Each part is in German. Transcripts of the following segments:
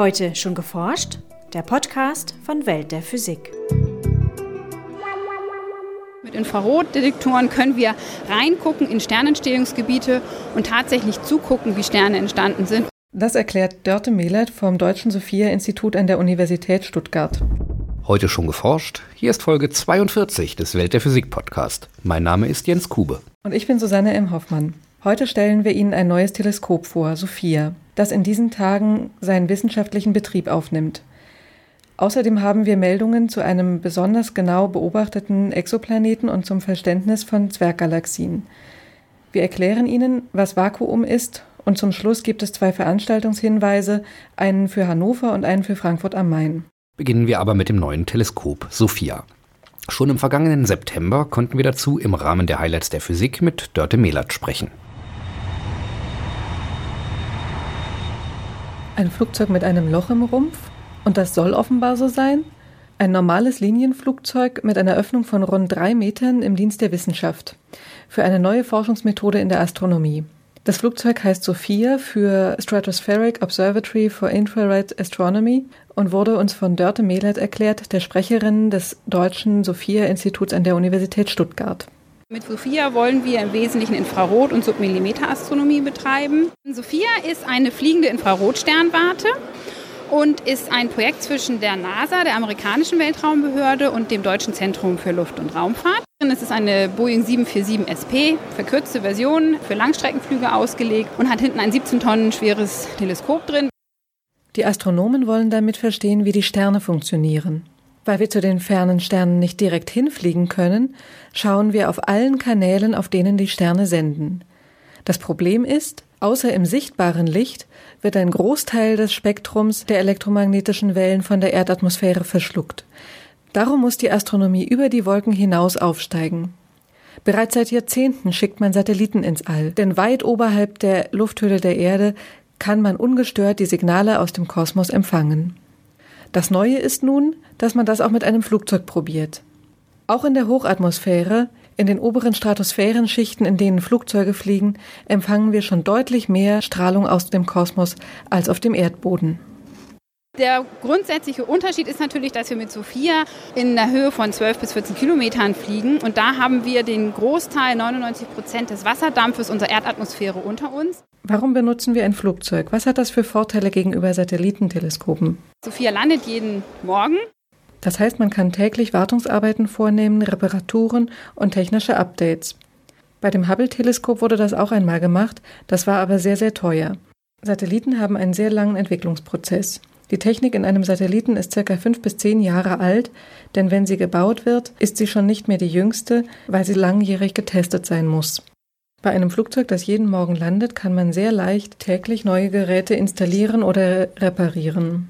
Heute schon geforscht? Der Podcast von Welt der Physik. Mit Infrarotdetektoren können wir reingucken in Sternentstehungsgebiete und tatsächlich zugucken, wie Sterne entstanden sind. Das erklärt Dörte Mehlert vom Deutschen Sophia-Institut an der Universität Stuttgart. Heute schon geforscht? Hier ist Folge 42 des Welt der Physik Podcast. Mein Name ist Jens Kube. Und ich bin Susanne M. Hoffmann. Heute stellen wir Ihnen ein neues Teleskop vor, Sophia, das in diesen Tagen seinen wissenschaftlichen Betrieb aufnimmt. Außerdem haben wir Meldungen zu einem besonders genau beobachteten Exoplaneten und zum Verständnis von Zwerggalaxien. Wir erklären Ihnen, was Vakuum ist und zum Schluss gibt es zwei Veranstaltungshinweise, einen für Hannover und einen für Frankfurt am Main. Beginnen wir aber mit dem neuen Teleskop Sophia. Schon im vergangenen September konnten wir dazu im Rahmen der Highlights der Physik mit Dörte Mehlert sprechen. Ein Flugzeug mit einem Loch im Rumpf? Und das soll offenbar so sein? Ein normales Linienflugzeug mit einer Öffnung von rund drei Metern im Dienst der Wissenschaft. Für eine neue Forschungsmethode in der Astronomie. Das Flugzeug heißt SOFIA für Stratospheric Observatory for Infrared Astronomy und wurde uns von Dörte Mehlert erklärt, der Sprecherin des deutschen SOFIA-Instituts an der Universität Stuttgart. Mit SOFIA wollen wir im Wesentlichen Infrarot- und Submillimeterastronomie betreiben. SOFIA ist eine fliegende Infrarotsternwarte und ist ein Projekt zwischen der NASA, der amerikanischen Weltraumbehörde, und dem Deutschen Zentrum für Luft- und Raumfahrt. Es ist eine Boeing 747 SP, verkürzte Version, für Langstreckenflüge ausgelegt und hat hinten ein 17 Tonnen schweres Teleskop drin. Die Astronomen wollen damit verstehen, wie die Sterne funktionieren. Weil wir zu den fernen Sternen nicht direkt hinfliegen können, schauen wir auf allen Kanälen, auf denen die Sterne senden. Das Problem ist, außer im sichtbaren Licht wird ein Großteil des Spektrums der elektromagnetischen Wellen von der Erdatmosphäre verschluckt. Darum muss die Astronomie über die Wolken hinaus aufsteigen. Bereits seit Jahrzehnten schickt man Satelliten ins All, denn weit oberhalb der Lufthülle der Erde kann man ungestört die Signale aus dem Kosmos empfangen. Das Neue ist nun, dass man das auch mit einem Flugzeug probiert. Auch in der Hochatmosphäre, in den oberen Stratosphärenschichten, in denen Flugzeuge fliegen, empfangen wir schon deutlich mehr Strahlung aus dem Kosmos als auf dem Erdboden. Der grundsätzliche Unterschied ist natürlich, dass wir mit Sophia in der Höhe von 12 bis 14 Kilometern fliegen und da haben wir den Großteil, 99 Prozent des Wasserdampfes unserer Erdatmosphäre unter uns. Warum benutzen wir ein Flugzeug? Was hat das für Vorteile gegenüber Satellitenteleskopen? Sophia landet jeden Morgen. Das heißt, man kann täglich Wartungsarbeiten vornehmen, Reparaturen und technische Updates. Bei dem Hubble-Teleskop wurde das auch einmal gemacht, das war aber sehr, sehr teuer. Satelliten haben einen sehr langen Entwicklungsprozess. Die Technik in einem Satelliten ist circa fünf bis zehn Jahre alt, denn wenn sie gebaut wird, ist sie schon nicht mehr die jüngste, weil sie langjährig getestet sein muss. Bei einem Flugzeug, das jeden Morgen landet, kann man sehr leicht täglich neue Geräte installieren oder reparieren.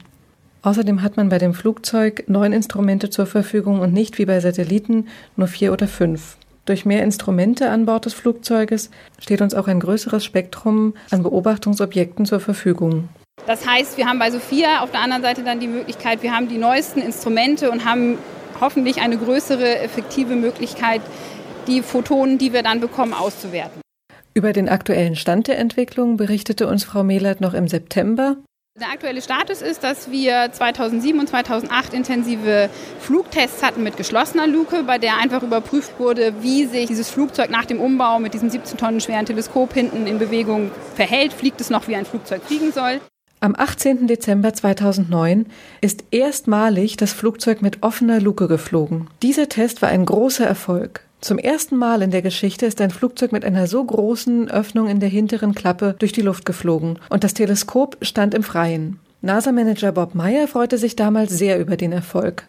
Außerdem hat man bei dem Flugzeug neun Instrumente zur Verfügung und nicht wie bei Satelliten nur vier oder fünf. Durch mehr Instrumente an Bord des Flugzeuges steht uns auch ein größeres Spektrum an Beobachtungsobjekten zur Verfügung. Das heißt, wir haben bei Sophia auf der anderen Seite dann die Möglichkeit, wir haben die neuesten Instrumente und haben hoffentlich eine größere effektive Möglichkeit, die Photonen, die wir dann bekommen, auszuwerten. Über den aktuellen Stand der Entwicklung berichtete uns Frau Mehlert noch im September. Der aktuelle Status ist, dass wir 2007 und 2008 intensive Flugtests hatten mit geschlossener Luke, bei der einfach überprüft wurde, wie sich dieses Flugzeug nach dem Umbau mit diesem 17 Tonnen schweren Teleskop hinten in Bewegung verhält. Fliegt es noch, wie ein Flugzeug fliegen soll? Am 18. Dezember 2009 ist erstmalig das Flugzeug mit offener Luke geflogen. Dieser Test war ein großer Erfolg. Zum ersten Mal in der Geschichte ist ein Flugzeug mit einer so großen Öffnung in der hinteren Klappe durch die Luft geflogen und das Teleskop stand im Freien. NASA-Manager Bob Meyer freute sich damals sehr über den Erfolg.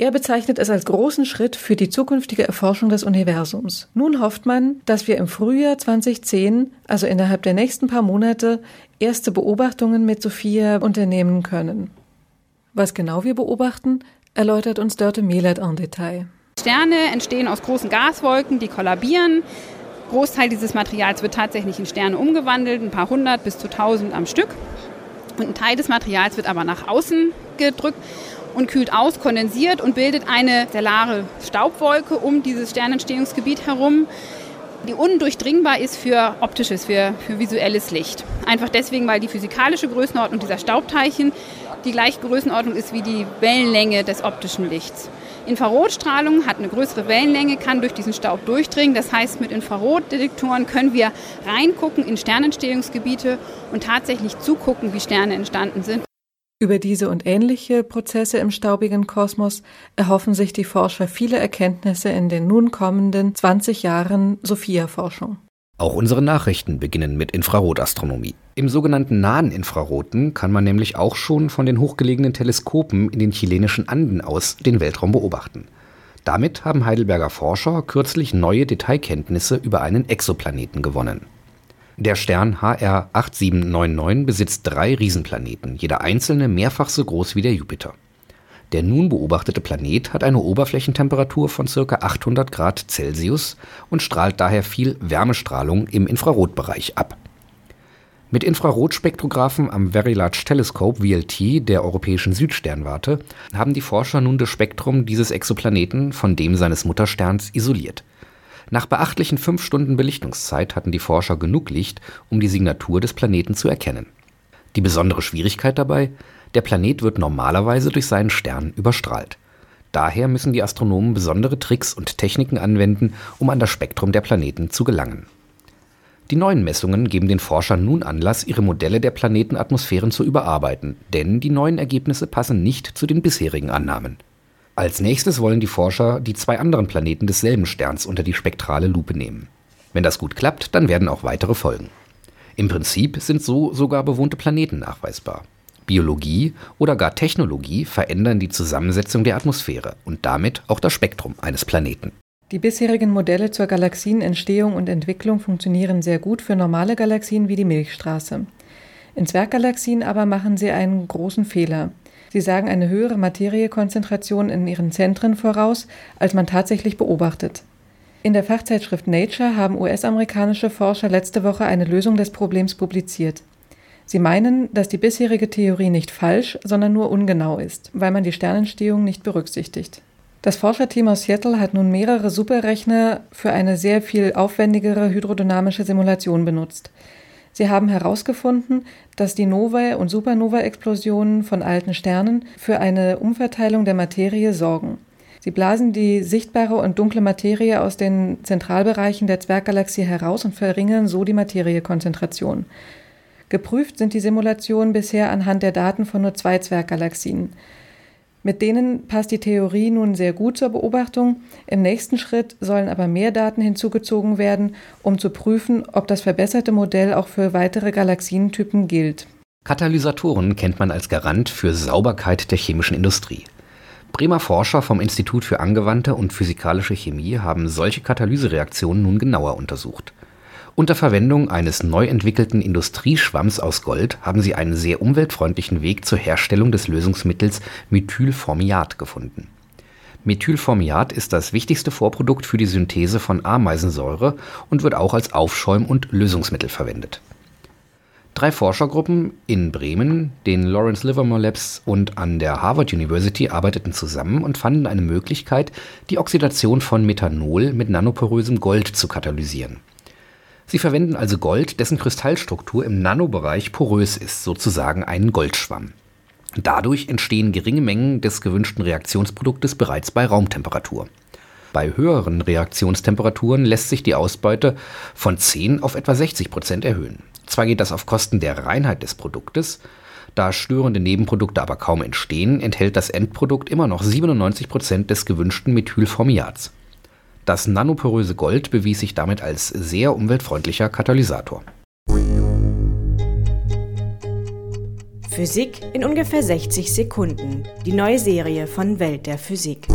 Er bezeichnet es als großen Schritt für die zukünftige Erforschung des Universums. Nun hofft man, dass wir im Frühjahr 2010, also innerhalb der nächsten paar Monate, erste Beobachtungen mit Sophia unternehmen können. Was genau wir beobachten, erläutert uns Dörte Mehlert en Detail. Sterne entstehen aus großen Gaswolken, die kollabieren. Großteil dieses Materials wird tatsächlich in Sterne umgewandelt, ein paar hundert bis zu tausend am Stück. Und ein Teil des Materials wird aber nach außen gedrückt und kühlt aus, kondensiert und bildet eine stellare Staubwolke um dieses Sternentstehungsgebiet herum. die undurchdringbar ist für optisches, für, für visuelles Licht. Einfach deswegen, weil die physikalische Größenordnung dieser Staubteilchen die gleiche Größenordnung ist wie die Wellenlänge des optischen Lichts. Infrarotstrahlung hat eine größere Wellenlänge, kann durch diesen Staub durchdringen. Das heißt, mit Infrarotdetektoren können wir reingucken in Sternentstehungsgebiete und tatsächlich zugucken, wie Sterne entstanden sind. Über diese und ähnliche Prozesse im staubigen Kosmos erhoffen sich die Forscher viele Erkenntnisse in den nun kommenden 20 Jahren Sophia-Forschung. Auch unsere Nachrichten beginnen mit Infrarotastronomie. Im sogenannten nahen Infraroten kann man nämlich auch schon von den hochgelegenen Teleskopen in den chilenischen Anden aus den Weltraum beobachten. Damit haben Heidelberger Forscher kürzlich neue Detailkenntnisse über einen Exoplaneten gewonnen. Der Stern HR 8799 besitzt drei Riesenplaneten, jeder einzelne mehrfach so groß wie der Jupiter. Der nun beobachtete Planet hat eine Oberflächentemperatur von ca. 800 Grad Celsius und strahlt daher viel Wärmestrahlung im Infrarotbereich ab. Mit Infrarotspektrographen am Very Large Telescope VLT der Europäischen Südsternwarte haben die Forscher nun das Spektrum dieses Exoplaneten von dem seines Muttersterns isoliert nach beachtlichen fünf Stunden Belichtungszeit hatten die Forscher genug Licht, um die Signatur des Planeten zu erkennen. Die besondere Schwierigkeit dabei, der Planet wird normalerweise durch seinen Stern überstrahlt. Daher müssen die Astronomen besondere Tricks und Techniken anwenden, um an das Spektrum der Planeten zu gelangen. Die neuen Messungen geben den Forschern nun Anlass, ihre Modelle der Planetenatmosphären zu überarbeiten, denn die neuen Ergebnisse passen nicht zu den bisherigen Annahmen. Als nächstes wollen die Forscher die zwei anderen Planeten desselben Sterns unter die spektrale Lupe nehmen. Wenn das gut klappt, dann werden auch weitere folgen. Im Prinzip sind so sogar bewohnte Planeten nachweisbar. Biologie oder gar Technologie verändern die Zusammensetzung der Atmosphäre und damit auch das Spektrum eines Planeten. Die bisherigen Modelle zur Galaxienentstehung und Entwicklung funktionieren sehr gut für normale Galaxien wie die Milchstraße. In Zwerggalaxien aber machen sie einen großen Fehler. Sie sagen eine höhere Materiekonzentration in ihren Zentren voraus, als man tatsächlich beobachtet. In der Fachzeitschrift Nature haben US-amerikanische Forscher letzte Woche eine Lösung des Problems publiziert. Sie meinen, dass die bisherige Theorie nicht falsch, sondern nur ungenau ist, weil man die Sternentstehung nicht berücksichtigt. Das Forscherteam aus Seattle hat nun mehrere Superrechner für eine sehr viel aufwendigere hydrodynamische Simulation benutzt. Sie haben herausgefunden, dass die Nova- und Supernova-Explosionen von alten Sternen für eine Umverteilung der Materie sorgen. Sie blasen die sichtbare und dunkle Materie aus den Zentralbereichen der Zwerggalaxie heraus und verringern so die Materiekonzentration. Geprüft sind die Simulationen bisher anhand der Daten von nur zwei Zwerggalaxien. Mit denen passt die Theorie nun sehr gut zur Beobachtung. Im nächsten Schritt sollen aber mehr Daten hinzugezogen werden, um zu prüfen, ob das verbesserte Modell auch für weitere Galaxientypen gilt. Katalysatoren kennt man als Garant für Sauberkeit der chemischen Industrie. Bremer Forscher vom Institut für angewandte und physikalische Chemie haben solche Katalysereaktionen nun genauer untersucht. Unter Verwendung eines neu entwickelten Industrieschwamms aus Gold haben sie einen sehr umweltfreundlichen Weg zur Herstellung des Lösungsmittels Methylformiat gefunden. Methylformiat ist das wichtigste Vorprodukt für die Synthese von Ameisensäure und wird auch als Aufschäum und Lösungsmittel verwendet. Drei Forschergruppen in Bremen, den Lawrence Livermore Labs und an der Harvard University arbeiteten zusammen und fanden eine Möglichkeit, die Oxidation von Methanol mit nanoporösem Gold zu katalysieren Sie verwenden also Gold, dessen Kristallstruktur im Nanobereich porös ist, sozusagen einen Goldschwamm. Dadurch entstehen geringe Mengen des gewünschten Reaktionsproduktes bereits bei Raumtemperatur. Bei höheren Reaktionstemperaturen lässt sich die Ausbeute von 10 auf etwa 60 Prozent erhöhen. Zwar geht das auf Kosten der Reinheit des Produktes, da störende Nebenprodukte aber kaum entstehen, enthält das Endprodukt immer noch 97 Prozent des gewünschten Methylformiats. Das nanoporöse Gold bewies sich damit als sehr umweltfreundlicher Katalysator. Physik in ungefähr 60 Sekunden. Die neue Serie von Welt der Physik.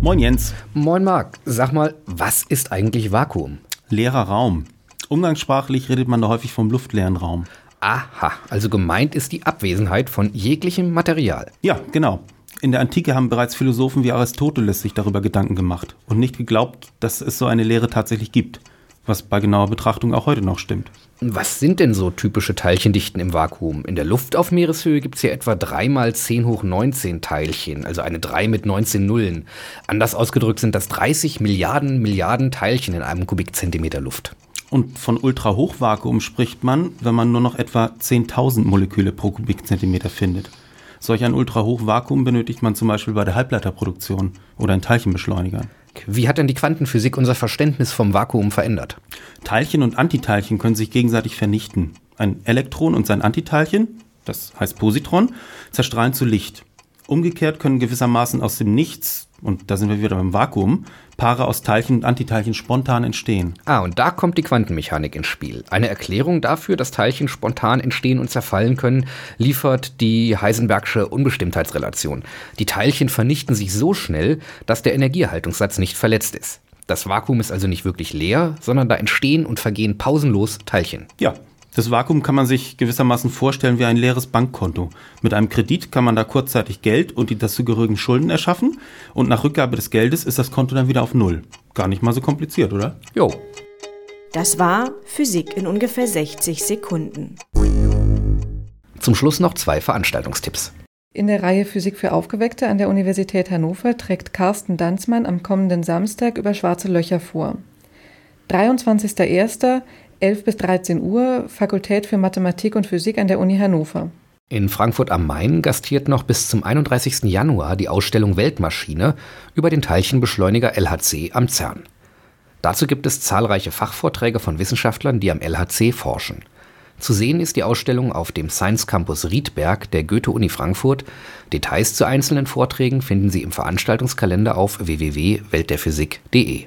Moin Jens. Moin Marc. Sag mal, was ist eigentlich Vakuum? Leerer Raum. Umgangssprachlich redet man da häufig vom luftleeren Raum. Aha, also gemeint ist die Abwesenheit von jeglichem Material. Ja, genau. In der Antike haben bereits Philosophen wie Aristoteles sich darüber Gedanken gemacht und nicht geglaubt, dass es so eine Lehre tatsächlich gibt, was bei genauer Betrachtung auch heute noch stimmt. Was sind denn so typische Teilchendichten im Vakuum? In der Luft auf Meereshöhe gibt es ja etwa 3 mal 10 hoch 19 Teilchen, also eine 3 mit 19 Nullen. Anders ausgedrückt sind das 30 Milliarden Milliarden Teilchen in einem Kubikzentimeter Luft. Und von Ultrahochvakuum spricht man, wenn man nur noch etwa 10.000 Moleküle pro Kubikzentimeter findet. Solch ein Ultrahochvakuum benötigt man zum Beispiel bei der Halbleiterproduktion oder in Teilchenbeschleunigern. Wie hat denn die Quantenphysik unser Verständnis vom Vakuum verändert? Teilchen und Antiteilchen können sich gegenseitig vernichten. Ein Elektron und sein Antiteilchen, das heißt Positron, zerstrahlen zu Licht. Umgekehrt können gewissermaßen aus dem Nichts, und da sind wir wieder beim Vakuum, Paare aus Teilchen und Antiteilchen spontan entstehen. Ah, und da kommt die Quantenmechanik ins Spiel. Eine Erklärung dafür, dass Teilchen spontan entstehen und zerfallen können, liefert die Heisenbergsche Unbestimmtheitsrelation. Die Teilchen vernichten sich so schnell, dass der Energieerhaltungssatz nicht verletzt ist. Das Vakuum ist also nicht wirklich leer, sondern da entstehen und vergehen pausenlos Teilchen. Ja, das Vakuum kann man sich gewissermaßen vorstellen wie ein leeres Bankkonto. Mit einem Kredit kann man da kurzzeitig Geld und die dazugehörigen Schulden erschaffen und nach Rückgabe des Geldes ist das Konto dann wieder auf Null. Gar nicht mal so kompliziert, oder? Jo. Das war Physik in ungefähr 60 Sekunden. Zum Schluss noch zwei Veranstaltungstipps. In der Reihe Physik für Aufgeweckte an der Universität Hannover trägt Carsten Danzmann am kommenden Samstag über schwarze Löcher vor. 23.01. 11 bis 13 Uhr, Fakultät für Mathematik und Physik an der Uni Hannover. In Frankfurt am Main gastiert noch bis zum 31. Januar die Ausstellung Weltmaschine über den Teilchenbeschleuniger LHC am CERN. Dazu gibt es zahlreiche Fachvorträge von Wissenschaftlern, die am LHC forschen. Zu sehen ist die Ausstellung auf dem Science Campus Riedberg der Goethe-Uni Frankfurt. Details zu einzelnen Vorträgen finden Sie im Veranstaltungskalender auf www.weltderphysik.de.